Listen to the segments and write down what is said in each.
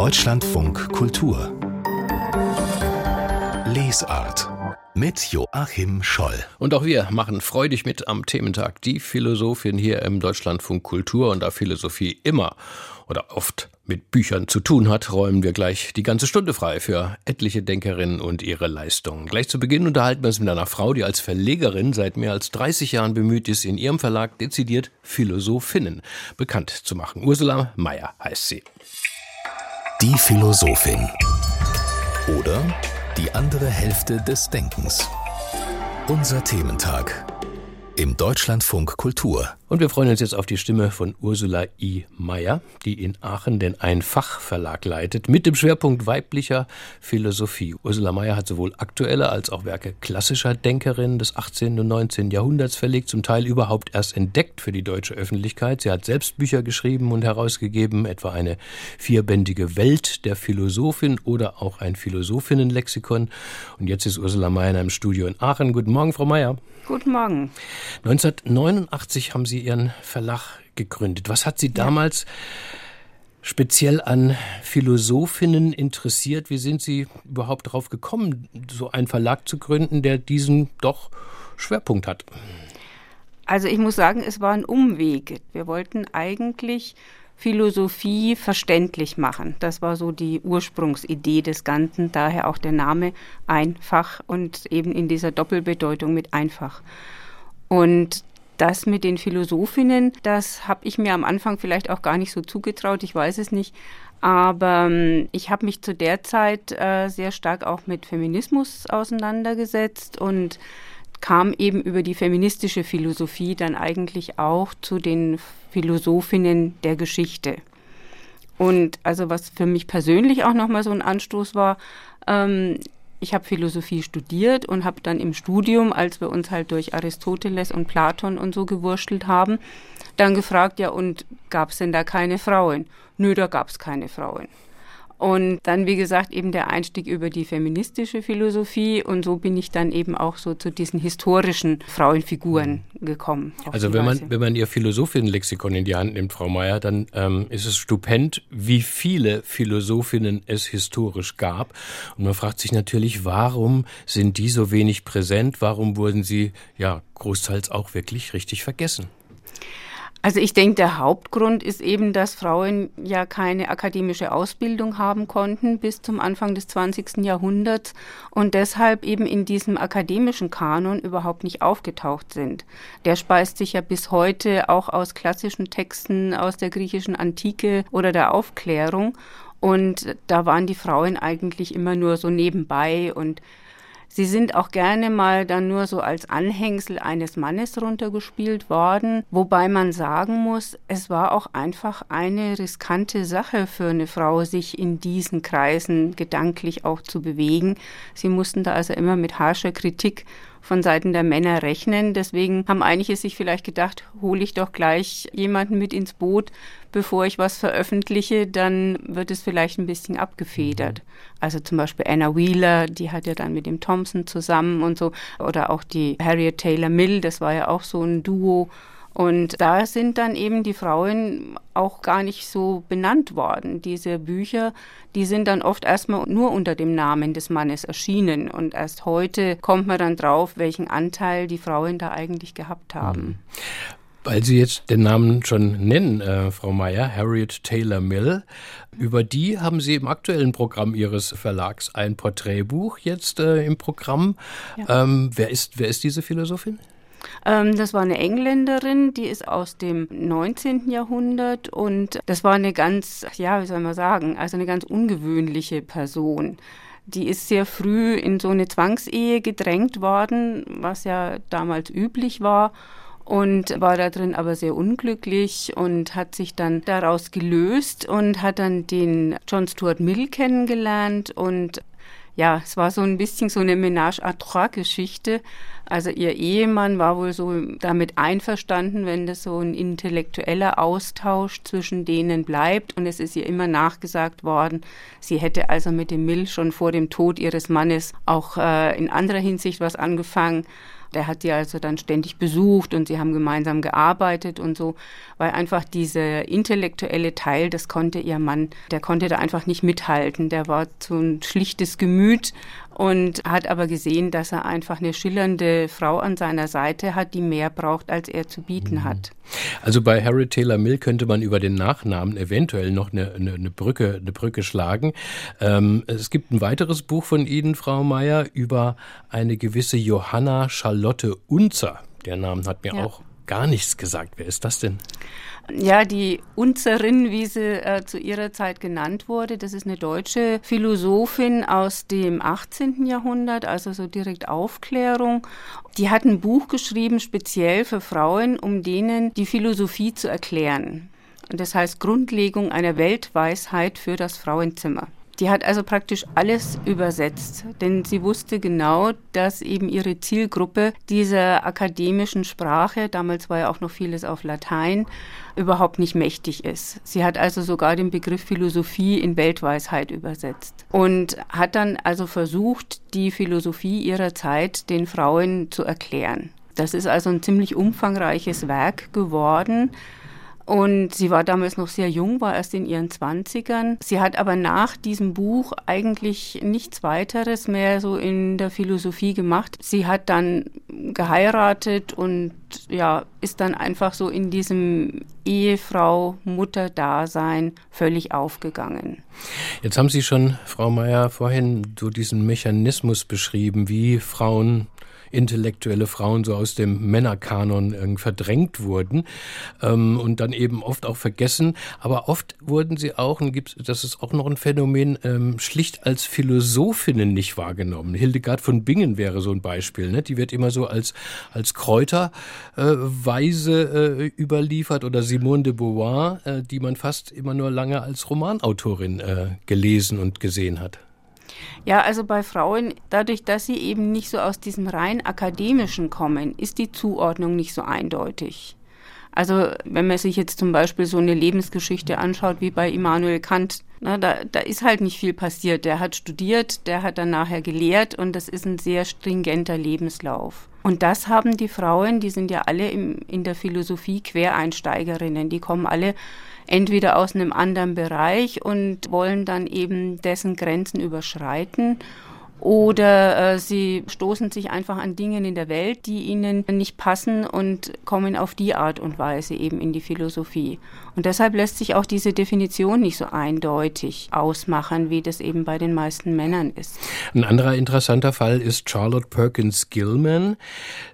Deutschlandfunk Kultur Lesart mit Joachim Scholl. Und auch wir machen freudig mit am Thementag Die Philosophin hier im Deutschlandfunk Kultur und da Philosophie immer oder oft mit Büchern zu tun hat, räumen wir gleich die ganze Stunde frei für etliche Denkerinnen und ihre Leistungen. Gleich zu Beginn unterhalten wir uns mit einer Frau, die als Verlegerin seit mehr als 30 Jahren bemüht ist, in ihrem Verlag dezidiert Philosophinnen bekannt zu machen. Ursula Meyer heißt sie. Die Philosophin. Oder die andere Hälfte des Denkens. Unser Thementag im Deutschlandfunk Kultur. Und wir freuen uns jetzt auf die Stimme von Ursula I. Meyer, die in Aachen den Ein-Fach-Verlag leitet, mit dem Schwerpunkt weiblicher Philosophie. Ursula Meyer hat sowohl aktuelle als auch Werke klassischer Denkerinnen des 18. und 19. Jahrhunderts verlegt, zum Teil überhaupt erst entdeckt für die deutsche Öffentlichkeit. Sie hat selbst Bücher geschrieben und herausgegeben, etwa eine vierbändige Welt der Philosophin oder auch ein Philosophinnenlexikon. Und jetzt ist Ursula Meyer in einem Studio in Aachen. Guten Morgen, Frau Meyer. Guten Morgen. 1989 haben Sie Ihren Verlag gegründet. Was hat Sie damals speziell an Philosophinnen interessiert? Wie sind Sie überhaupt darauf gekommen, so einen Verlag zu gründen, der diesen doch Schwerpunkt hat? Also ich muss sagen, es war ein Umweg. Wir wollten eigentlich Philosophie verständlich machen. Das war so die Ursprungsidee des Ganzen, daher auch der Name einfach und eben in dieser Doppelbedeutung mit einfach. Und das mit den Philosophinnen, das habe ich mir am Anfang vielleicht auch gar nicht so zugetraut, ich weiß es nicht. Aber ähm, ich habe mich zu der Zeit äh, sehr stark auch mit Feminismus auseinandergesetzt und kam eben über die feministische Philosophie dann eigentlich auch zu den Philosophinnen der Geschichte. Und also was für mich persönlich auch nochmal so ein Anstoß war, ähm, ich habe Philosophie studiert und habe dann im Studium, als wir uns halt durch Aristoteles und Platon und so gewurschtelt haben, dann gefragt, ja, und gab es denn da keine Frauen? Nö, da gab es keine Frauen. Und dann, wie gesagt, eben der Einstieg über die feministische Philosophie. Und so bin ich dann eben auch so zu diesen historischen Frauenfiguren gekommen. Also wenn man, wenn man Ihr Philosophinnenlexikon in die Hand nimmt, Frau Mayer, dann ähm, ist es stupend, wie viele Philosophinnen es historisch gab. Und man fragt sich natürlich, warum sind die so wenig präsent? Warum wurden sie ja großteils auch wirklich richtig vergessen? Also ich denke, der Hauptgrund ist eben, dass Frauen ja keine akademische Ausbildung haben konnten bis zum Anfang des 20. Jahrhunderts und deshalb eben in diesem akademischen Kanon überhaupt nicht aufgetaucht sind. Der speist sich ja bis heute auch aus klassischen Texten aus der griechischen Antike oder der Aufklärung und da waren die Frauen eigentlich immer nur so nebenbei und Sie sind auch gerne mal dann nur so als Anhängsel eines Mannes runtergespielt worden, wobei man sagen muss, es war auch einfach eine riskante Sache für eine Frau, sich in diesen Kreisen gedanklich auch zu bewegen. Sie mussten da also immer mit harscher Kritik von Seiten der Männer rechnen. Deswegen haben einige sich vielleicht gedacht, hole ich doch gleich jemanden mit ins Boot, bevor ich was veröffentliche, dann wird es vielleicht ein bisschen abgefedert. Also zum Beispiel Anna Wheeler, die hat ja dann mit dem Thompson zusammen und so, oder auch die Harriet Taylor Mill, das war ja auch so ein Duo. Und da sind dann eben die Frauen auch gar nicht so benannt worden. Diese Bücher, die sind dann oft erstmal nur unter dem Namen des Mannes erschienen. Und erst heute kommt man dann drauf, welchen Anteil die Frauen da eigentlich gehabt haben. Weil Sie jetzt den Namen schon nennen, äh, Frau Meyer, Harriet Taylor Mill, über die haben Sie im aktuellen Programm Ihres Verlags ein Porträtbuch jetzt äh, im Programm. Ja. Ähm, wer, ist, wer ist diese Philosophin? Ähm, das war eine Engländerin, die ist aus dem 19. Jahrhundert und das war eine ganz, ja, wie soll man sagen, also eine ganz ungewöhnliche Person. Die ist sehr früh in so eine Zwangsehe gedrängt worden, was ja damals üblich war und war da drin aber sehr unglücklich und hat sich dann daraus gelöst und hat dann den John Stuart Mill kennengelernt und ja, es war so ein bisschen so eine Ménage à trois Geschichte. Also ihr Ehemann war wohl so damit einverstanden, wenn das so ein intellektueller Austausch zwischen denen bleibt. Und es ist ihr immer nachgesagt worden, sie hätte also mit dem Mill schon vor dem Tod ihres Mannes auch äh, in anderer Hinsicht was angefangen. Der hat sie also dann ständig besucht und sie haben gemeinsam gearbeitet und so, weil einfach dieser intellektuelle Teil, das konnte ihr Mann, der konnte da einfach nicht mithalten. Der war so ein schlichtes Gemüt und hat aber gesehen, dass er einfach eine schillernde Frau an seiner Seite hat, die mehr braucht, als er zu bieten mhm. hat. Also bei Harry Taylor Mill könnte man über den Nachnamen eventuell noch eine, eine, eine Brücke, eine Brücke schlagen. Ähm, es gibt ein weiteres Buch von Ihnen, Frau Meyer, über eine gewisse Johanna Charlotte Unzer. Der Name hat mir ja. auch gar nichts gesagt. Wer ist das denn? Ja, die Unzerin, wie sie äh, zu ihrer Zeit genannt wurde, das ist eine deutsche Philosophin aus dem 18. Jahrhundert, also so direkt Aufklärung. Die hat ein Buch geschrieben, speziell für Frauen, um denen die Philosophie zu erklären. Und das heißt Grundlegung einer Weltweisheit für das Frauenzimmer. Die hat also praktisch alles übersetzt, denn sie wusste genau, dass eben ihre Zielgruppe dieser akademischen Sprache, damals war ja auch noch vieles auf Latein, überhaupt nicht mächtig ist. Sie hat also sogar den Begriff Philosophie in Weltweisheit übersetzt und hat dann also versucht, die Philosophie ihrer Zeit den Frauen zu erklären. Das ist also ein ziemlich umfangreiches Werk geworden und sie war damals noch sehr jung, war erst in ihren Zwanzigern. Sie hat aber nach diesem Buch eigentlich nichts weiteres mehr so in der Philosophie gemacht. Sie hat dann geheiratet und ja, ist dann einfach so in diesem Ehefrau-Mutter-Dasein völlig aufgegangen. Jetzt haben Sie schon, Frau Meier, vorhin so diesen Mechanismus beschrieben, wie Frauen intellektuelle Frauen so aus dem Männerkanon äh, verdrängt wurden ähm, und dann eben oft auch vergessen. Aber oft wurden sie auch, und gibt, das ist auch noch ein Phänomen, ähm, schlicht als Philosophinnen nicht wahrgenommen. Hildegard von Bingen wäre so ein Beispiel. Ne? Die wird immer so als, als Kräuterweise äh, äh, überliefert oder Simone de Beauvoir, äh, die man fast immer nur lange als Romanautorin äh, gelesen und gesehen hat. Ja, also bei Frauen, dadurch, dass sie eben nicht so aus diesem rein akademischen kommen, ist die Zuordnung nicht so eindeutig. Also wenn man sich jetzt zum Beispiel so eine Lebensgeschichte anschaut wie bei Immanuel Kant, na, da, da ist halt nicht viel passiert. Der hat studiert, der hat dann nachher gelehrt und das ist ein sehr stringenter Lebenslauf. Und das haben die Frauen, die sind ja alle im, in der Philosophie Quereinsteigerinnen, die kommen alle entweder aus einem anderen Bereich und wollen dann eben dessen Grenzen überschreiten oder äh, sie stoßen sich einfach an Dingen in der Welt, die ihnen nicht passen und kommen auf die Art und Weise eben in die Philosophie. Und deshalb lässt sich auch diese Definition nicht so eindeutig ausmachen, wie das eben bei den meisten Männern ist. Ein anderer interessanter Fall ist Charlotte Perkins Gilman.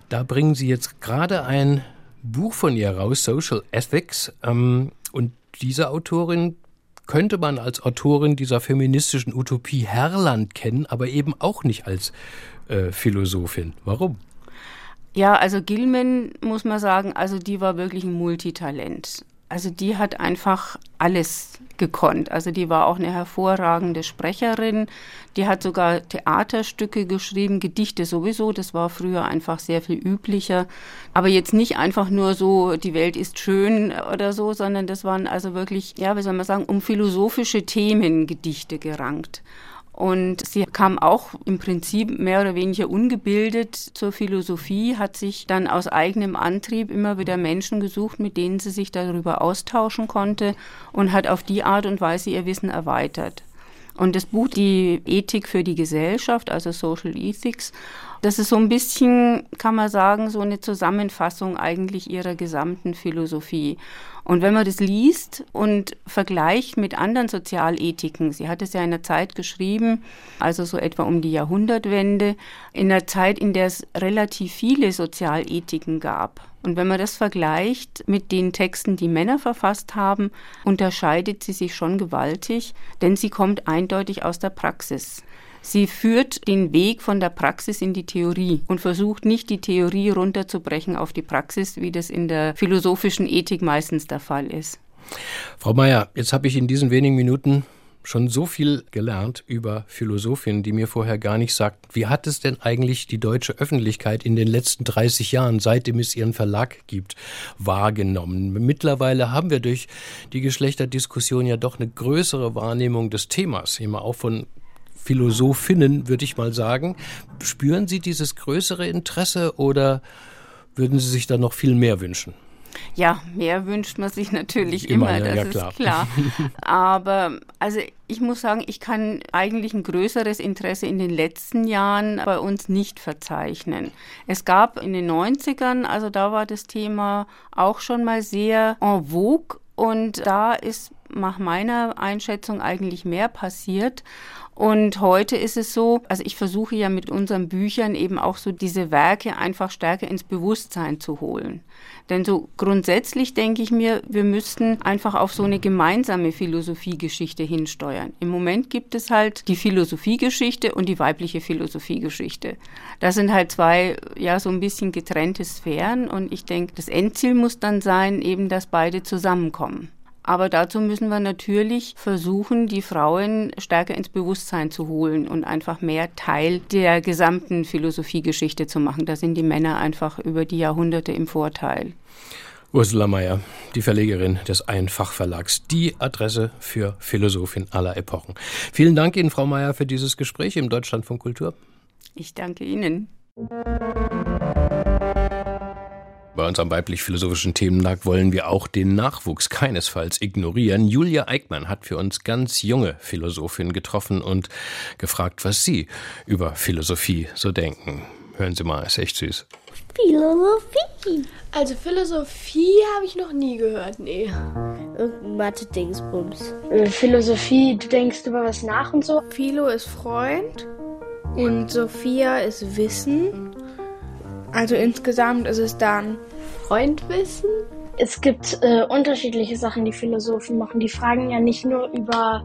Da bringen Sie jetzt gerade ein Buch von ihr raus, Social Ethics. Ähm, und diese Autorin könnte man als Autorin dieser feministischen Utopie Herland kennen, aber eben auch nicht als äh, Philosophin. Warum? Ja, also Gilman muss man sagen, also die war wirklich ein Multitalent. Also die hat einfach alles gekonnt. Also die war auch eine hervorragende Sprecherin. Die hat sogar Theaterstücke geschrieben, Gedichte sowieso. Das war früher einfach sehr viel üblicher. Aber jetzt nicht einfach nur so, die Welt ist schön oder so, sondern das waren also wirklich, ja, wie soll man sagen, um philosophische Themen Gedichte gerankt. Und sie kam auch im Prinzip mehr oder weniger ungebildet zur Philosophie, hat sich dann aus eigenem Antrieb immer wieder Menschen gesucht, mit denen sie sich darüber austauschen konnte und hat auf die Art und Weise ihr Wissen erweitert. Und das Buch Die Ethik für die Gesellschaft, also Social Ethics, das ist so ein bisschen, kann man sagen, so eine Zusammenfassung eigentlich ihrer gesamten Philosophie. Und wenn man das liest und vergleicht mit anderen Sozialethiken, sie hat es ja in einer Zeit geschrieben, also so etwa um die Jahrhundertwende, in einer Zeit, in der es relativ viele Sozialethiken gab. Und wenn man das vergleicht mit den Texten, die Männer verfasst haben, unterscheidet sie sich schon gewaltig, denn sie kommt eindeutig aus der Praxis. Sie führt den Weg von der Praxis in die Theorie und versucht nicht die Theorie runterzubrechen auf die Praxis, wie das in der philosophischen Ethik meistens der Fall ist. Frau Mayer, jetzt habe ich in diesen wenigen Minuten schon so viel gelernt über Philosophinnen, die mir vorher gar nicht sagten. Wie hat es denn eigentlich die deutsche Öffentlichkeit in den letzten 30 Jahren, seitdem es ihren Verlag gibt, wahrgenommen? Mittlerweile haben wir durch die Geschlechterdiskussion ja doch eine größere Wahrnehmung des Themas, immer auch von Philosophinnen, würde ich mal sagen. Spüren Sie dieses größere Interesse oder würden Sie sich da noch viel mehr wünschen? Ja, mehr wünscht man sich natürlich immer, immer das ja, klar. ist klar. Aber also ich muss sagen, ich kann eigentlich ein größeres Interesse in den letzten Jahren bei uns nicht verzeichnen. Es gab in den 90ern, also da war das Thema auch schon mal sehr en vogue und da ist nach meiner Einschätzung eigentlich mehr passiert. Und heute ist es so, also ich versuche ja mit unseren Büchern eben auch so diese Werke einfach stärker ins Bewusstsein zu holen. Denn so grundsätzlich denke ich mir, wir müssten einfach auf so eine gemeinsame Philosophiegeschichte hinsteuern. Im Moment gibt es halt die Philosophiegeschichte und die weibliche Philosophiegeschichte. Das sind halt zwei, ja, so ein bisschen getrennte Sphären und ich denke, das Endziel muss dann sein, eben, dass beide zusammenkommen. Aber dazu müssen wir natürlich versuchen, die Frauen stärker ins Bewusstsein zu holen und einfach mehr Teil der gesamten Philosophiegeschichte zu machen. Da sind die Männer einfach über die Jahrhunderte im Vorteil. Ursula Mayer, die Verlegerin des Einfachverlags, die Adresse für Philosophin aller Epochen. Vielen Dank Ihnen, Frau Mayer, für dieses Gespräch im Deutschlandfunk Kultur. Ich danke Ihnen. Bei unserem weiblich-philosophischen Thementag wollen wir auch den Nachwuchs keinesfalls ignorieren. Julia Eickmann hat für uns ganz junge Philosophinnen getroffen und gefragt, was sie über Philosophie so denken. Hören Sie mal, ist echt süß. Philosophie. Also Philosophie habe ich noch nie gehört, nee. Irgendein Mathe-Dingsbums. Äh, Philosophie, du denkst über was nach und so. Philo ist Freund und Sophia ist Wissen. Also insgesamt ist es dann Freundwissen. Es gibt äh, unterschiedliche Sachen, die Philosophen machen. Die fragen ja nicht nur über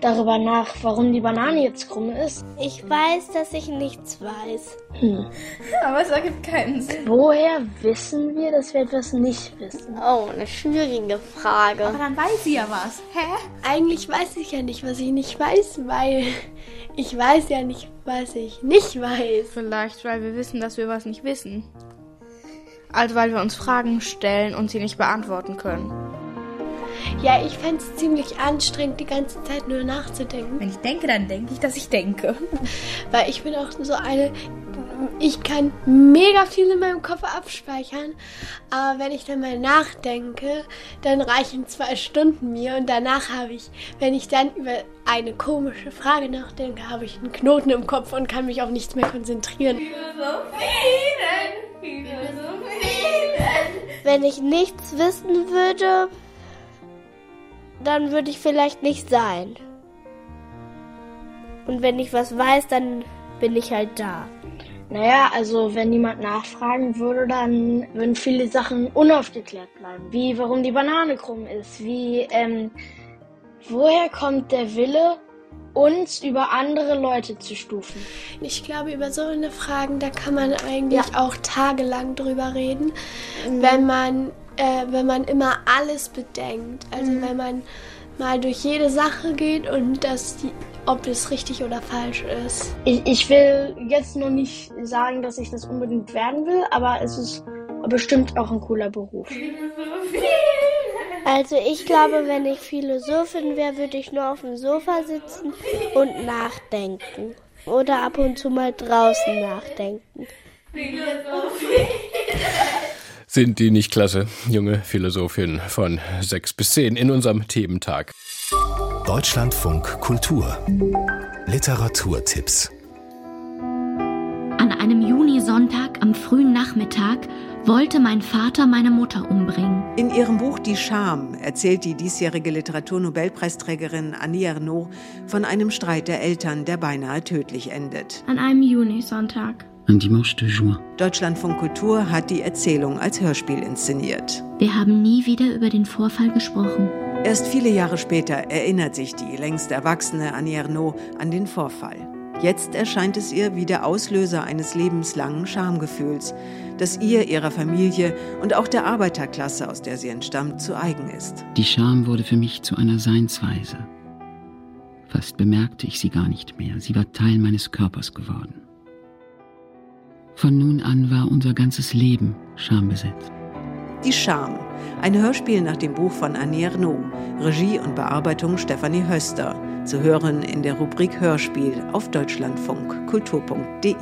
darüber nach, warum die Banane jetzt krumm ist. Ich weiß, dass ich nichts weiß. Hm. Aber es ergibt keinen Sinn. Woher wissen wir, dass wir etwas nicht wissen? Oh, eine schwierige Frage. Aber dann weiß sie ja was. Hä? Eigentlich weiß ich ja nicht, was ich nicht weiß, weil ich weiß ja nicht, was ich nicht weiß. Vielleicht, weil wir wissen, dass wir was nicht wissen. Also weil wir uns Fragen stellen und sie nicht beantworten können. Ja, ich fände es ziemlich anstrengend, die ganze Zeit nur nachzudenken. Wenn ich denke, dann denke ich, dass ich denke. Weil ich bin auch so eine, ich kann mega viel in meinem Kopf abspeichern, aber wenn ich dann mal nachdenke, dann reichen zwei Stunden mir und danach habe ich, wenn ich dann über eine komische Frage nachdenke, habe ich einen Knoten im Kopf und kann mich auf nichts mehr konzentrieren. Philosophien. Wenn ich nichts wissen würde, dann würde ich vielleicht nicht sein. Und wenn ich was weiß, dann bin ich halt da. Naja, also wenn niemand nachfragen würde, dann würden viele Sachen unaufgeklärt bleiben. Wie warum die Banane krumm ist, wie ähm, woher kommt der Wille, uns über andere Leute zu stufen. Ich glaube, über so eine Fragen, da kann man eigentlich ja. auch tagelang drüber reden, mhm. wenn man äh, wenn man immer alles bedenkt. Also mhm. wenn man mal durch jede Sache geht und das die, ob das richtig oder falsch ist. Ich, ich will jetzt noch nicht sagen, dass ich das unbedingt werden will, aber es ist bestimmt auch ein cooler Beruf. Also ich glaube, wenn ich Philosophin wäre, würde ich nur auf dem Sofa sitzen und nachdenken. Oder ab und zu mal draußen nachdenken. Philosophie. Sind die nicht klasse, junge Philosophin von sechs bis zehn in unserem Thementag. Deutschlandfunk Kultur Literaturtipps An einem Junisonntag am frühen Nachmittag wollte mein Vater meine Mutter umbringen. In ihrem Buch Die Scham erzählt die diesjährige Literaturnobelpreisträgerin Annie Ernaux von einem Streit der Eltern, der beinahe tödlich endet. An einem Junisonntag un dimanche de juin. Deutschlandfunk Kultur hat die Erzählung als Hörspiel inszeniert. Wir haben nie wieder über den Vorfall gesprochen. Erst viele Jahre später erinnert sich die längst erwachsene Annie Ernaux an den Vorfall. Jetzt erscheint es ihr wie der Auslöser eines lebenslangen Schamgefühls, das ihr, ihrer Familie und auch der Arbeiterklasse, aus der sie entstammt, zu eigen ist. Die Scham wurde für mich zu einer Seinsweise. Fast bemerkte ich sie gar nicht mehr. Sie war Teil meines Körpers geworden. Von nun an war unser ganzes Leben schambesetzt. Die Scham, ein Hörspiel nach dem Buch von Annie Ernaux, Regie und Bearbeitung Stefanie Höster, zu hören in der Rubrik Hörspiel auf deutschlandfunk kultur.de.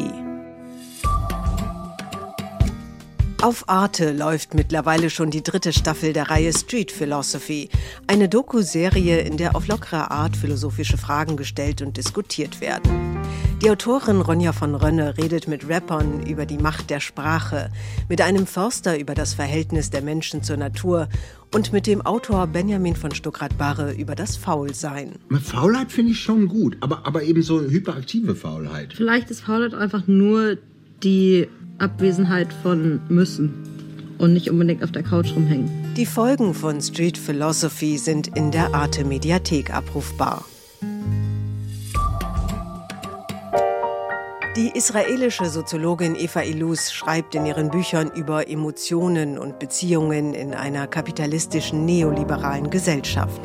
Auf Arte läuft mittlerweile schon die dritte Staffel der Reihe Street Philosophy, eine Doku-Serie, in der auf lockere Art philosophische Fragen gestellt und diskutiert werden. Die Autorin Ronja von Rönne redet mit Rappern über die Macht der Sprache, mit einem Förster über das Verhältnis der Menschen zur Natur und mit dem Autor Benjamin von Stuckrad-Barre über das Faulsein. Faulheit finde ich schon gut, aber, aber eben so hyperaktive Faulheit. Vielleicht ist Faulheit einfach nur die Abwesenheit von müssen und nicht unbedingt auf der Couch rumhängen. Die Folgen von Street Philosophy sind in der Arte Mediathek abrufbar. Die israelische Soziologin Eva Ilus schreibt in ihren Büchern über Emotionen und Beziehungen in einer kapitalistischen neoliberalen Gesellschaft.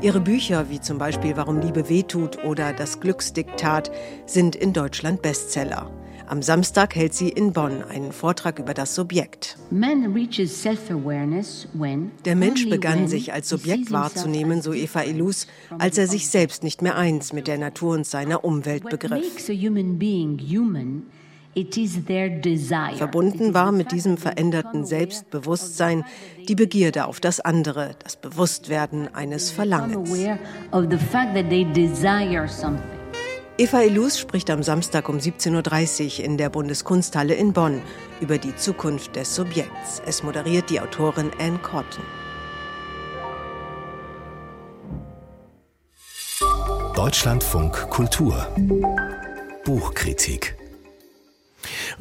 Ihre Bücher, wie zum Beispiel Warum Liebe wehtut oder Das Glücksdiktat, sind in Deutschland Bestseller. Am Samstag hält sie in Bonn einen Vortrag über das Subjekt. Der Mensch begann sich als Subjekt wahrzunehmen, so Eva Illus, als er sich selbst nicht mehr eins mit der Natur und seiner Umwelt begriff. Verbunden war mit diesem veränderten Selbstbewusstsein die Begierde auf das andere, das Bewusstwerden eines Verlangens. Eva Illus spricht am Samstag um 17.30 Uhr in der Bundeskunsthalle in Bonn über die Zukunft des Subjekts. Es moderiert die Autorin Anne Cotton. Deutschlandfunk Kultur Buchkritik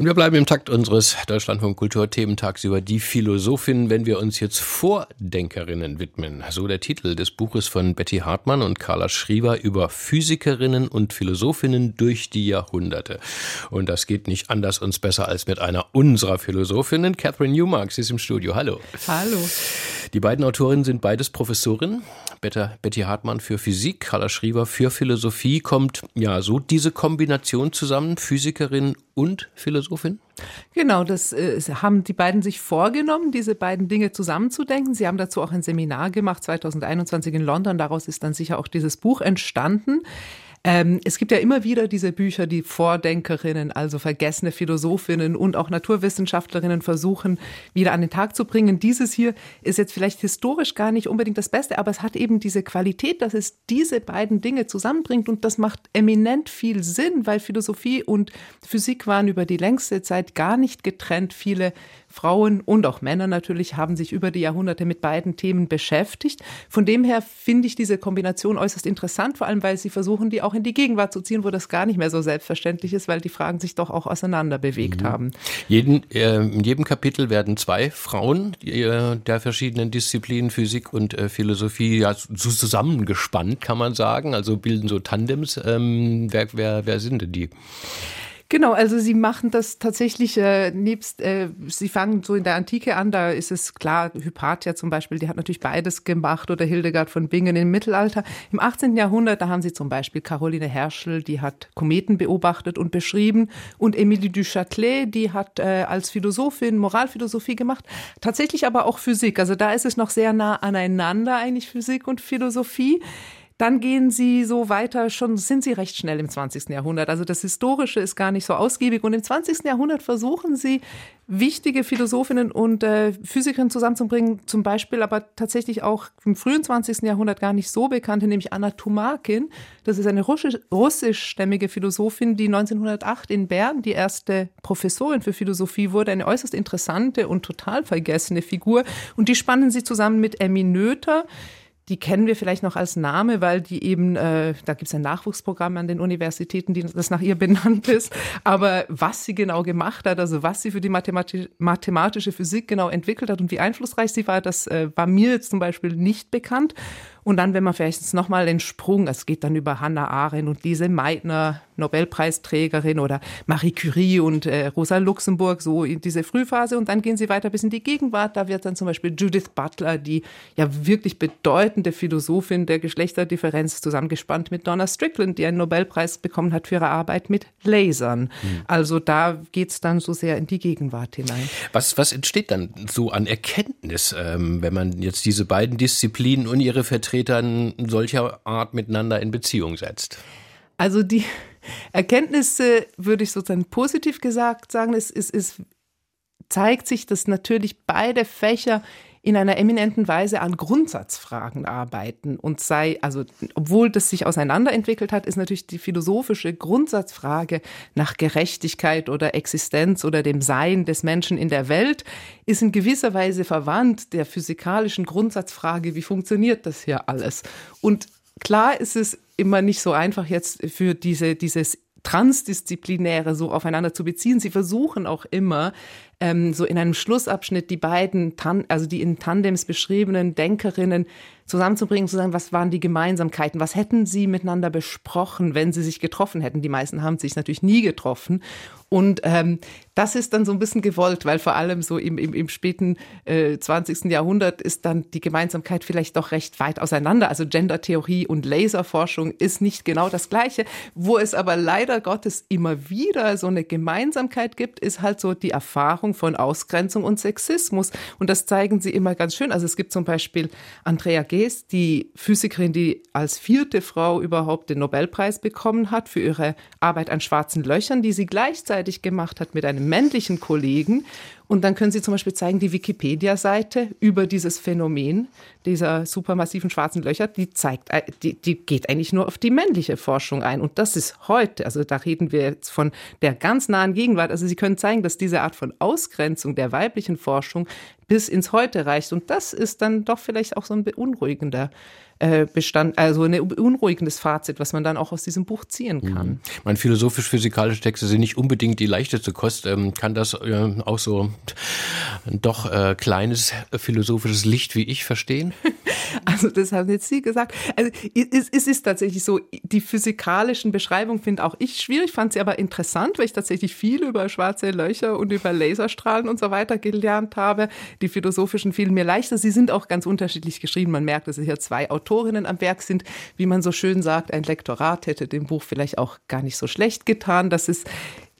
und wir bleiben im Takt unseres Deutschlandfunk Kulturthementags über die Philosophin, wenn wir uns jetzt Vordenkerinnen widmen. So der Titel des Buches von Betty Hartmann und Carla Schriever über Physikerinnen und Philosophinnen durch die Jahrhunderte. Und das geht nicht anders uns besser als mit einer unserer Philosophinnen. Catherine Newmark, sie ist im Studio. Hallo. Hallo. Die beiden Autorinnen sind beides Professorinnen. Betty Hartmann für Physik, Carla Schriever für Philosophie. Kommt ja so diese Kombination zusammen, Physikerin und Philosophin? Genau, das äh, haben die beiden sich vorgenommen, diese beiden Dinge zusammenzudenken. Sie haben dazu auch ein Seminar gemacht 2021 in London. Daraus ist dann sicher auch dieses Buch entstanden. Ähm, es gibt ja immer wieder diese Bücher, die Vordenkerinnen, also vergessene Philosophinnen und auch Naturwissenschaftlerinnen versuchen, wieder an den Tag zu bringen. Dieses hier ist jetzt vielleicht historisch gar nicht unbedingt das Beste, aber es hat eben diese Qualität, dass es diese beiden Dinge zusammenbringt und das macht eminent viel Sinn, weil Philosophie und Physik waren über die längste Zeit gar nicht getrennt. Viele Frauen und auch Männer natürlich haben sich über die Jahrhunderte mit beiden Themen beschäftigt. Von dem her finde ich diese Kombination äußerst interessant, vor allem weil sie versuchen, die auch in die Gegenwart zu ziehen, wo das gar nicht mehr so selbstverständlich ist, weil die Fragen sich doch auch auseinander bewegt mhm. haben. Jeden, äh, in jedem Kapitel werden zwei Frauen äh, der verschiedenen Disziplinen Physik und äh, Philosophie ja, so zusammengespannt, kann man sagen. Also bilden so Tandems. Ähm, wer, wer, wer sind denn die? Genau, also sie machen das tatsächlich äh, nebst, äh, sie fangen so in der Antike an, da ist es klar, Hypatia zum Beispiel, die hat natürlich beides gemacht oder Hildegard von Bingen im Mittelalter. Im 18. Jahrhundert, da haben sie zum Beispiel Caroline Herschel, die hat Kometen beobachtet und beschrieben und Emilie du Châtelet, die hat äh, als Philosophin Moralphilosophie gemacht, tatsächlich aber auch Physik. Also da ist es noch sehr nah aneinander eigentlich Physik und Philosophie. Dann gehen sie so weiter, schon sind sie recht schnell im 20. Jahrhundert. Also das Historische ist gar nicht so ausgiebig. Und im 20. Jahrhundert versuchen sie, wichtige Philosophinnen und äh, Physikerinnen zusammenzubringen, zum Beispiel aber tatsächlich auch im frühen 20. Jahrhundert gar nicht so bekannte, nämlich Anna Tumakin. Das ist eine russisch, russischstämmige Philosophin, die 1908 in Bern die erste Professorin für Philosophie wurde. Eine äußerst interessante und total vergessene Figur. Und die spannen sie zusammen mit Emmy Noether die kennen wir vielleicht noch als Name, weil die eben, äh, da gibt es ein Nachwuchsprogramm an den Universitäten, die, das nach ihr benannt ist. Aber was sie genau gemacht hat, also was sie für die Mathemati mathematische Physik genau entwickelt hat und wie einflussreich sie war, das äh, war mir jetzt zum Beispiel nicht bekannt. Und dann, wenn man vielleicht nochmal den Sprung, es geht dann über Hannah Arendt und Lise Meitner, Nobelpreisträgerin oder Marie Curie und äh, Rosa Luxemburg, so in diese Frühphase. Und dann gehen sie weiter bis in die Gegenwart. Da wird dann zum Beispiel Judith Butler, die ja wirklich bedeutende Philosophin der Geschlechterdifferenz, zusammengespannt mit Donna Strickland, die einen Nobelpreis bekommen hat für ihre Arbeit mit Lasern. Hm. Also da geht es dann so sehr in die Gegenwart hinein. Was, was entsteht dann so an Erkenntnis, ähm, wenn man jetzt diese beiden Disziplinen und ihre Vertreter solcher Art miteinander in Beziehung setzt? Also die Erkenntnisse würde ich sozusagen positiv gesagt sagen, es, es, es zeigt sich, dass natürlich beide Fächer in einer eminenten Weise an Grundsatzfragen arbeiten und sei, also obwohl das sich auseinanderentwickelt hat, ist natürlich die philosophische Grundsatzfrage nach Gerechtigkeit oder Existenz oder dem Sein des Menschen in der Welt, ist in gewisser Weise verwandt der physikalischen Grundsatzfrage, wie funktioniert das hier alles? Und klar ist es immer nicht so einfach jetzt für diese, dieses Transdisziplinäre so aufeinander zu beziehen. Sie versuchen auch immer, ähm, so in einem Schlussabschnitt die beiden, Tan also die in Tandems beschriebenen Denkerinnen zusammenzubringen, zu sagen, was waren die Gemeinsamkeiten, was hätten sie miteinander besprochen, wenn sie sich getroffen hätten. Die meisten haben sich natürlich nie getroffen. Und ähm, das ist dann so ein bisschen gewollt, weil vor allem so im, im, im späten äh, 20. Jahrhundert ist dann die Gemeinsamkeit vielleicht doch recht weit auseinander. Also Gendertheorie und Laserforschung ist nicht genau das Gleiche. Wo es aber leider Gottes immer wieder so eine Gemeinsamkeit gibt, ist halt so die Erfahrung, Erfahrung von Ausgrenzung und Sexismus. Und das zeigen sie immer ganz schön. Also es gibt zum Beispiel Andrea Geest, die Physikerin, die als vierte Frau überhaupt den Nobelpreis bekommen hat für ihre Arbeit an schwarzen Löchern, die sie gleichzeitig gemacht hat mit einem männlichen Kollegen. Und dann können Sie zum Beispiel zeigen, die Wikipedia-Seite über dieses Phänomen dieser supermassiven schwarzen Löcher, die zeigt, äh, die, die geht eigentlich nur auf die männliche Forschung ein. Und das ist heute, also da reden wir jetzt von der ganz nahen Gegenwart. Also Sie können zeigen, dass diese Art von Ausgrenzung der weiblichen Forschung bis ins Heute reicht. Und das ist dann doch vielleicht auch so ein beunruhigender äh, Bestand, also ein beunruhigendes Fazit, was man dann auch aus diesem Buch ziehen kann. Mhm. Mein philosophisch-physikalische Texte sind nicht unbedingt die leichteste Kost. Ähm, kann das äh, auch so ein doch äh, kleines philosophisches Licht wie ich verstehen? Also das haben jetzt Sie gesagt. Also es, es ist tatsächlich so, die physikalischen Beschreibungen finde auch ich schwierig, fand sie aber interessant, weil ich tatsächlich viel über schwarze Löcher und über Laserstrahlen und so weiter gelernt habe. Die philosophischen fielen mir leichter. Sie sind auch ganz unterschiedlich geschrieben. Man merkt, dass es hier zwei Autoren Autorinnen am Werk sind. Wie man so schön sagt, ein Lektorat hätte dem Buch vielleicht auch gar nicht so schlecht getan. Das ist,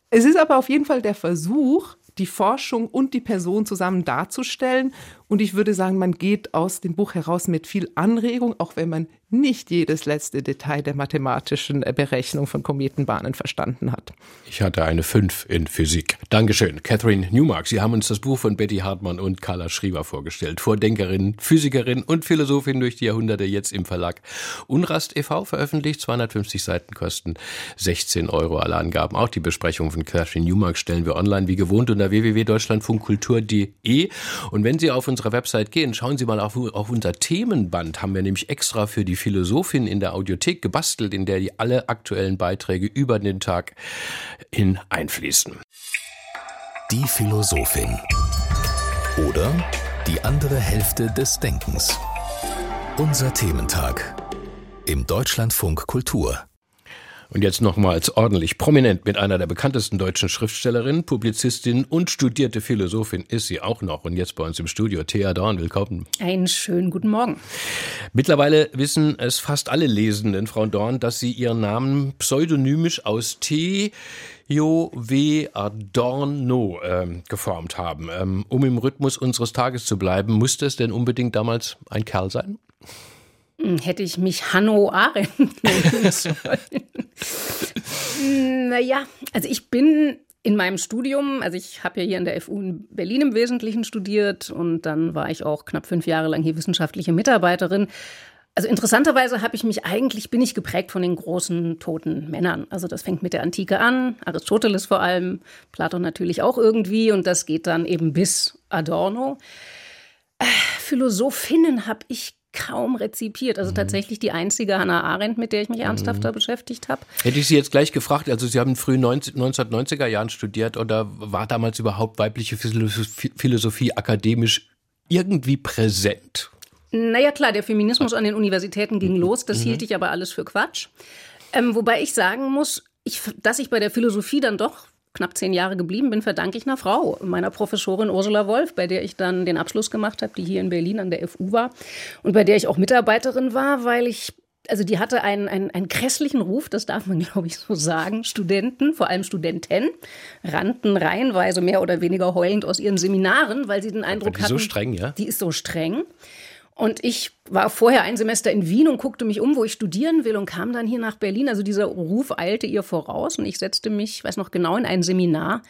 es ist aber auf jeden Fall der Versuch, die Forschung und die Person zusammen darzustellen. Und ich würde sagen, man geht aus dem Buch heraus mit viel Anregung, auch wenn man nicht jedes letzte Detail der mathematischen Berechnung von Kometenbahnen verstanden hat. Ich hatte eine 5 in Physik. Dankeschön. Catherine Newmark, Sie haben uns das Buch von Betty Hartmann und Carla Schriever vorgestellt. Vordenkerin, Physikerin und Philosophin durch die Jahrhunderte, jetzt im Verlag Unrast e.V. veröffentlicht. 250 Seiten kosten 16 Euro alle Angaben. Auch die Besprechung von Catherine Newmark stellen wir online wie gewohnt unter www.deutschlandfunkkultur.de. Und wenn Sie auf unserer Website gehen, schauen Sie mal auf, auf unser Themenband. Haben wir nämlich extra für die Philosophin in der Audiothek gebastelt, in der die alle aktuellen Beiträge über den Tag hin einfließen. Die Philosophin oder die andere Hälfte des Denkens. Unser Thementag im Deutschlandfunk Kultur. Und jetzt nochmals ordentlich prominent mit einer der bekanntesten deutschen Schriftstellerinnen, Publizistin und studierte Philosophin ist sie auch noch. Und jetzt bei uns im Studio, Thea Dorn, willkommen. Einen schönen guten Morgen. Mittlerweile wissen es fast alle Lesenden, Frau Dorn, dass Sie Ihren Namen pseudonymisch aus T. Jo W. Adorno äh, geformt haben. Ähm, um im Rhythmus unseres Tages zu bleiben, musste es denn unbedingt damals ein Kerl sein? Hm, hätte ich mich Hanno Arendt nennen sollen. Naja, also ich bin in meinem Studium, also ich habe ja hier an der FU in Berlin im Wesentlichen studiert und dann war ich auch knapp fünf Jahre lang hier wissenschaftliche Mitarbeiterin. Also interessanterweise habe ich mich eigentlich, bin ich geprägt von den großen toten Männern. Also das fängt mit der Antike an, Aristoteles vor allem, Platon natürlich auch irgendwie und das geht dann eben bis Adorno. Äh, Philosophinnen habe ich kaum rezipiert. Also mhm. tatsächlich die einzige Hannah Arendt, mit der ich mich mhm. ernsthafter mhm. beschäftigt habe. Hätte ich Sie jetzt gleich gefragt, also Sie haben früh 19, 1990er Jahren studiert oder war damals überhaupt weibliche Philosophie, Philosophie akademisch irgendwie präsent? Naja, klar, der Feminismus an den Universitäten ging los. Das mhm. hielt ich aber alles für Quatsch. Ähm, wobei ich sagen muss, ich, dass ich bei der Philosophie dann doch knapp zehn Jahre geblieben bin, verdanke ich einer Frau, meiner Professorin Ursula Wolf, bei der ich dann den Abschluss gemacht habe, die hier in Berlin an der FU war und bei der ich auch Mitarbeiterin war, weil ich also die hatte einen, einen, einen grässlichen Ruf, das darf man, glaube ich, so sagen. Studenten, vor allem Studenten, rannten reihenweise mehr oder weniger heulend aus ihren Seminaren, weil sie den Eindruck die hatten, so streng, ja? die ist so streng. Und ich war vorher ein Semester in Wien und guckte mich um, wo ich studieren will und kam dann hier nach Berlin. Also dieser Ruf eilte ihr voraus und ich setzte mich, ich weiß noch genau, in ein Seminar.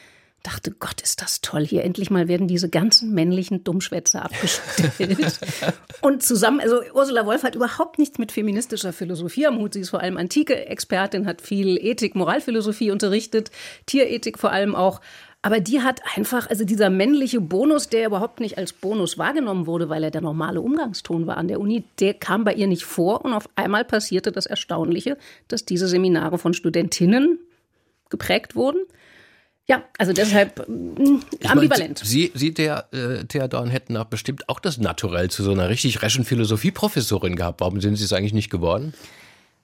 Dachte, Gott, ist das toll. Hier endlich mal werden diese ganzen männlichen Dummschwätze abgestellt. und zusammen, also Ursula Wolf hat überhaupt nichts mit feministischer Philosophie am Hut. Sie ist vor allem antike Expertin, hat viel Ethik, Moralphilosophie unterrichtet, Tierethik vor allem auch. Aber die hat einfach, also dieser männliche Bonus, der überhaupt nicht als Bonus wahrgenommen wurde, weil er der normale Umgangston war an der Uni, der kam bei ihr nicht vor. Und auf einmal passierte das Erstaunliche, dass diese Seminare von Studentinnen geprägt wurden. Ja, also deshalb äh, ambivalent. Meine, Sie, Sie, der äh, Theodor hätten auch bestimmt auch das Naturell zu so einer richtig reschen Philosophieprofessorin gehabt. Warum sind Sie es eigentlich nicht geworden?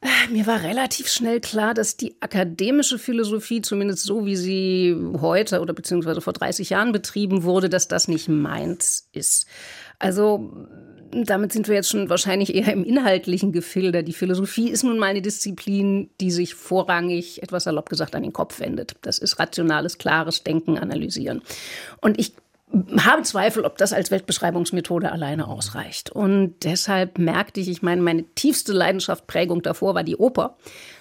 Äh, mir war relativ schnell klar, dass die akademische Philosophie, zumindest so wie sie heute oder beziehungsweise vor 30 Jahren betrieben wurde, dass das nicht meins ist. Also damit sind wir jetzt schon wahrscheinlich eher im inhaltlichen Gefilde. Die Philosophie ist nun mal eine Disziplin, die sich vorrangig, etwas salopp gesagt, an den Kopf wendet. Das ist rationales, klares Denken, analysieren. Und ich habe Zweifel, ob das als Weltbeschreibungsmethode alleine ausreicht. Und deshalb merkte ich, ich meine, meine tiefste Leidenschaft, Prägung davor war die Oper.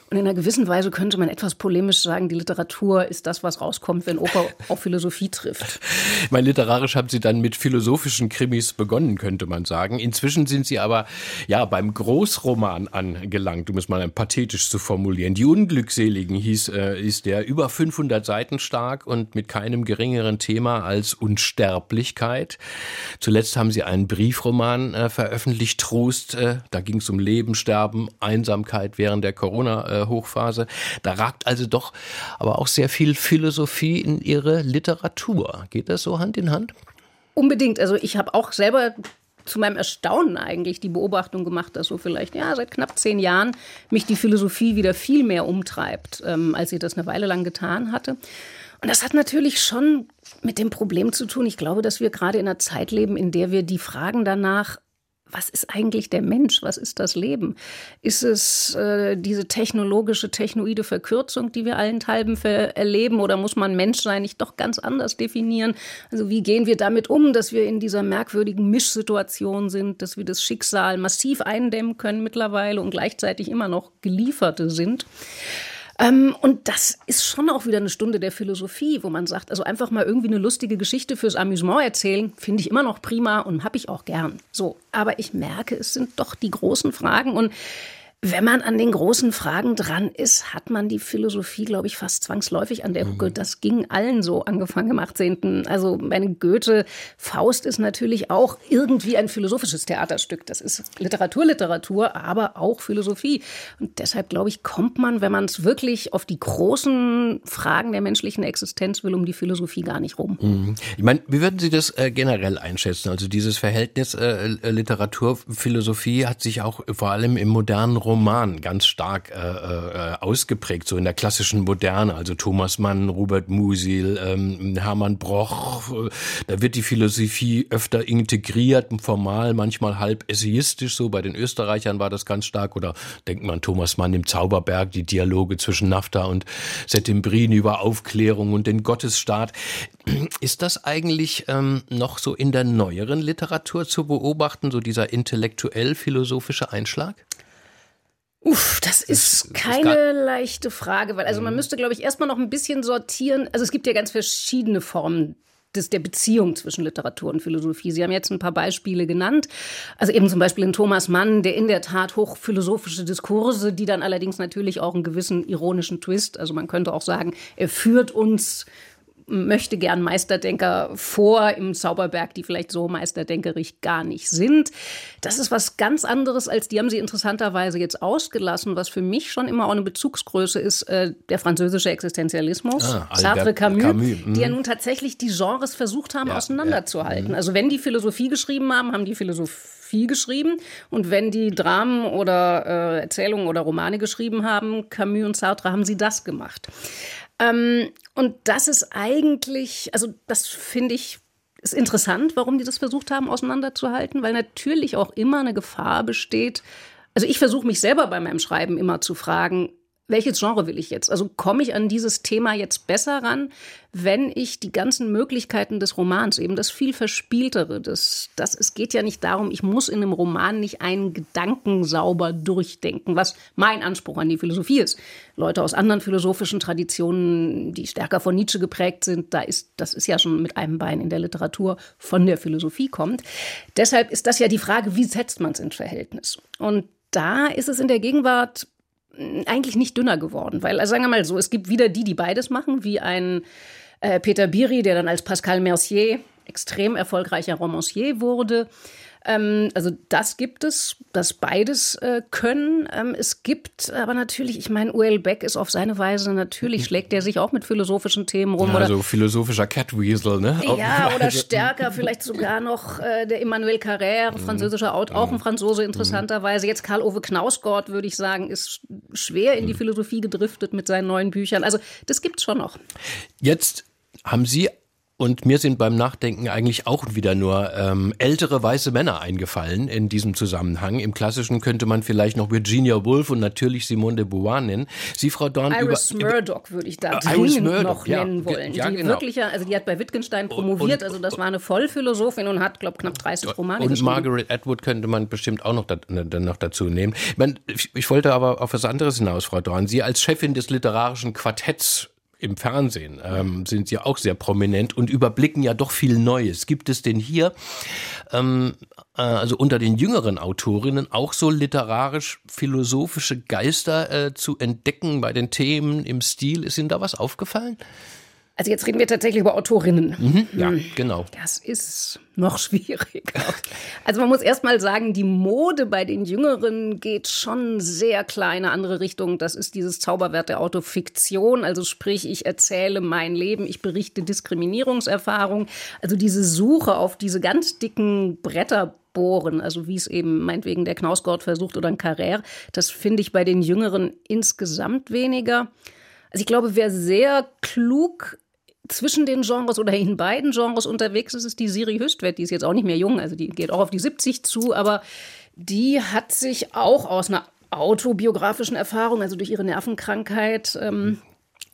Und in einer gewissen Weise könnte man etwas polemisch sagen, die Literatur ist das, was rauskommt, wenn Oper auf Philosophie trifft. Ich meine, literarisch haben Sie dann mit philosophischen Krimis begonnen, könnte man sagen. Inzwischen sind Sie aber ja beim Großroman angelangt, um es mal pathetisch zu formulieren. Die Unglückseligen hieß, äh, ist der über 500 Seiten stark und mit keinem geringeren Thema als Unsterblichkeit. Zuletzt haben Sie einen Briefroman äh, veröffentlicht, Trost. Äh, da ging es um Leben, Sterben, Einsamkeit während der Corona- Hochphase. Da ragt also doch aber auch sehr viel Philosophie in ihre Literatur. Geht das so Hand in Hand? Unbedingt. Also ich habe auch selber zu meinem Erstaunen eigentlich die Beobachtung gemacht, dass so vielleicht ja seit knapp zehn Jahren mich die Philosophie wieder viel mehr umtreibt, ähm, als sie das eine Weile lang getan hatte. Und das hat natürlich schon mit dem Problem zu tun. Ich glaube, dass wir gerade in einer Zeit leben, in der wir die Fragen danach was ist eigentlich der Mensch? Was ist das Leben? Ist es äh, diese technologische, technoide Verkürzung, die wir allenthalben erleben? Oder muss man Mensch sein nicht doch ganz anders definieren? Also wie gehen wir damit um, dass wir in dieser merkwürdigen Mischsituation sind, dass wir das Schicksal massiv eindämmen können mittlerweile und gleichzeitig immer noch Gelieferte sind? Ähm, und das ist schon auch wieder eine Stunde der Philosophie, wo man sagt, also einfach mal irgendwie eine lustige Geschichte fürs Amüsement erzählen, finde ich immer noch prima und habe ich auch gern. So, aber ich merke, es sind doch die großen Fragen und wenn man an den großen Fragen dran ist, hat man die Philosophie, glaube ich, fast zwangsläufig an der Hucke. Mhm. Das ging allen so, angefangen im 18. Also meine Goethe, Faust ist natürlich auch irgendwie ein philosophisches Theaterstück. Das ist Literatur, Literatur, aber auch Philosophie. Und deshalb, glaube ich, kommt man, wenn man es wirklich auf die großen Fragen der menschlichen Existenz will, um die Philosophie gar nicht rum. Mhm. Ich meine, wie würden Sie das äh, generell einschätzen? Also dieses Verhältnis äh, Literatur, Philosophie hat sich auch vor allem im modernen Roman ganz stark äh, äh, ausgeprägt, so in der klassischen Moderne, also Thomas Mann, Robert Musil, ähm, Hermann Broch. Da wird die Philosophie öfter integriert, formal, manchmal halb essayistisch, so bei den Österreichern war das ganz stark. Oder denkt man Thomas Mann im Zauberberg, die Dialoge zwischen Nafta und Settembrin über Aufklärung und den Gottesstaat. Ist das eigentlich ähm, noch so in der neueren Literatur zu beobachten, so dieser intellektuell-philosophische Einschlag? Uff, das, ist keine leichte Frage, weil also man mhm. müsste, glaube ich, erstmal noch ein bisschen sortieren. Also es gibt ja ganz verschiedene Formen des, der Beziehung zwischen Literatur und Philosophie. Sie haben jetzt ein paar Beispiele genannt. Also eben zum Beispiel in Thomas Mann, der in der Tat hochphilosophische Diskurse, die dann allerdings natürlich auch einen gewissen ironischen Twist, also man könnte auch sagen, er führt uns möchte gern Meisterdenker vor im Zauberberg, die vielleicht so meisterdenkerig gar nicht sind. Das ist was ganz anderes, als die haben sie interessanterweise jetzt ausgelassen, was für mich schon immer auch eine Bezugsgröße ist, äh, der französische Existenzialismus, ah, Sartre Camus, Camus die ja mhm. nun tatsächlich die Genres versucht haben, ja, auseinanderzuhalten. Ja, mhm. also wenn die Philosophie geschrieben haben, haben die Philosophie Philosophie geschrieben. Und wenn die Dramen oder äh, Erzählungen oder Romane geschrieben haben, Camus und Sartre, haben sie das gemacht. Ähm, und das ist eigentlich, also das finde ich ist interessant, warum die das versucht haben, auseinanderzuhalten, weil natürlich auch immer eine Gefahr besteht. Also ich versuche mich selber bei meinem Schreiben immer zu fragen, welches Genre will ich jetzt? Also komme ich an dieses Thema jetzt besser ran, wenn ich die ganzen Möglichkeiten des Romans, eben das viel verspieltere, das, das, es geht ja nicht darum, ich muss in einem Roman nicht einen Gedanken sauber durchdenken, was mein Anspruch an die Philosophie ist. Leute aus anderen philosophischen Traditionen, die stärker von Nietzsche geprägt sind, da ist, das ist ja schon mit einem Bein in der Literatur von der Philosophie kommt. Deshalb ist das ja die Frage, wie setzt man es ins Verhältnis? Und da ist es in der Gegenwart eigentlich nicht dünner geworden, weil, also sagen wir mal so, es gibt wieder die, die beides machen, wie ein äh, Peter Biri, der dann als Pascal Mercier extrem erfolgreicher Romancier wurde. Ähm, also das gibt es, das beides äh, können. Ähm, es gibt aber natürlich, ich meine, Uel Beck ist auf seine Weise, natürlich schlägt er sich auch mit philosophischen Themen rum. Ja, oder, so philosophischer Catweasel, ne? Ja, oder stärker, vielleicht sogar noch äh, der Emmanuel Carrère, mhm. französischer Autor, auch ein Franzose interessanterweise. Jetzt Karl-Ove Knausgott, würde ich sagen, ist schwer in die mhm. Philosophie gedriftet mit seinen neuen Büchern. Also das gibt's schon noch. Jetzt haben Sie und mir sind beim Nachdenken eigentlich auch wieder nur ähm, ältere weiße Männer eingefallen in diesem Zusammenhang. Im Klassischen könnte man vielleicht noch Virginia Woolf und natürlich Simone de Beauvoir nennen. Sie, Frau Dorn, Iris über, Murdoch würde ich da äh, dringend noch ja, nennen wollen. Ja, die genau. wirklich, also die hat bei Wittgenstein promoviert, und, also das war eine Vollphilosophin und hat, glaube knapp 30 Romane Und Margaret Atwood könnte man bestimmt auch noch, da, ne, dann noch dazu nehmen. Ich, ich wollte aber auf was anderes hinaus, Frau Dorn. Sie als Chefin des literarischen Quartetts im Fernsehen ähm, sind sie auch sehr prominent und überblicken ja doch viel Neues. Gibt es denn hier, ähm, äh, also unter den jüngeren Autorinnen, auch so literarisch-philosophische Geister äh, zu entdecken bei den Themen im Stil? Ist Ihnen da was aufgefallen? Also jetzt reden wir tatsächlich über Autorinnen. Mhm, ja, hm. genau. Das ist noch schwieriger. Also man muss erst mal sagen, die Mode bei den Jüngeren geht schon sehr klar in eine andere Richtung. Das ist dieses Zauberwert der Autofiktion. Also sprich, ich erzähle mein Leben, ich berichte Diskriminierungserfahrung. Also diese Suche auf diese ganz dicken Bretter bohren, also wie es eben meinetwegen der Knausgott versucht oder ein Carrère, das finde ich bei den Jüngeren insgesamt weniger. Also ich glaube, wer sehr klug zwischen den Genres oder in beiden Genres unterwegs ist, ist die Siri Höchstwert. Die ist jetzt auch nicht mehr jung, also die geht auch auf die 70 zu, aber die hat sich auch aus einer autobiografischen Erfahrung, also durch ihre Nervenkrankheit, ähm,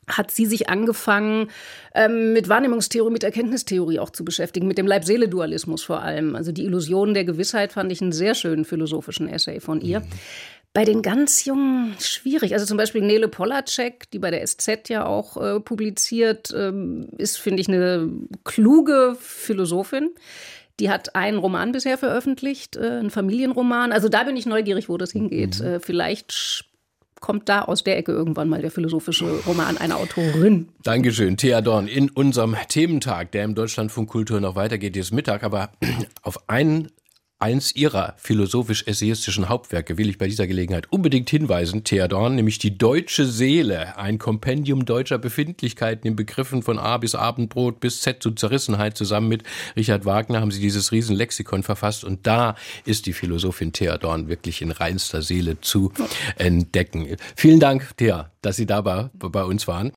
hat sie sich angefangen, ähm, mit Wahrnehmungstheorie, mit Erkenntnistheorie auch zu beschäftigen, mit dem Leib-Seele-Dualismus vor allem. Also die Illusion der Gewissheit fand ich einen sehr schönen philosophischen Essay von ihr. Bei den ganz Jungen schwierig. Also zum Beispiel Nele Polacek, die bei der SZ ja auch äh, publiziert, ähm, ist, finde ich, eine kluge Philosophin. Die hat einen Roman bisher veröffentlicht, äh, einen Familienroman. Also da bin ich neugierig, wo das hingeht. Mhm. Äh, vielleicht kommt da aus der Ecke irgendwann mal der philosophische Roman einer Autorin. Dankeschön, Thea Dorn. In unserem Thementag, der im Deutschlandfunk Kultur noch weitergeht, ist Mittag, aber auf einen eins ihrer philosophisch-essayistischen Hauptwerke will ich bei dieser Gelegenheit unbedingt hinweisen, Thea Dorn, nämlich die deutsche Seele, ein Kompendium deutscher Befindlichkeiten in Begriffen von A bis Abendbrot bis Z zu Zerrissenheit. Zusammen mit Richard Wagner haben sie dieses Riesenlexikon verfasst und da ist die Philosophin Thea Dorn wirklich in reinster Seele zu entdecken. Vielen Dank, Thea, dass Sie da bei, bei uns waren.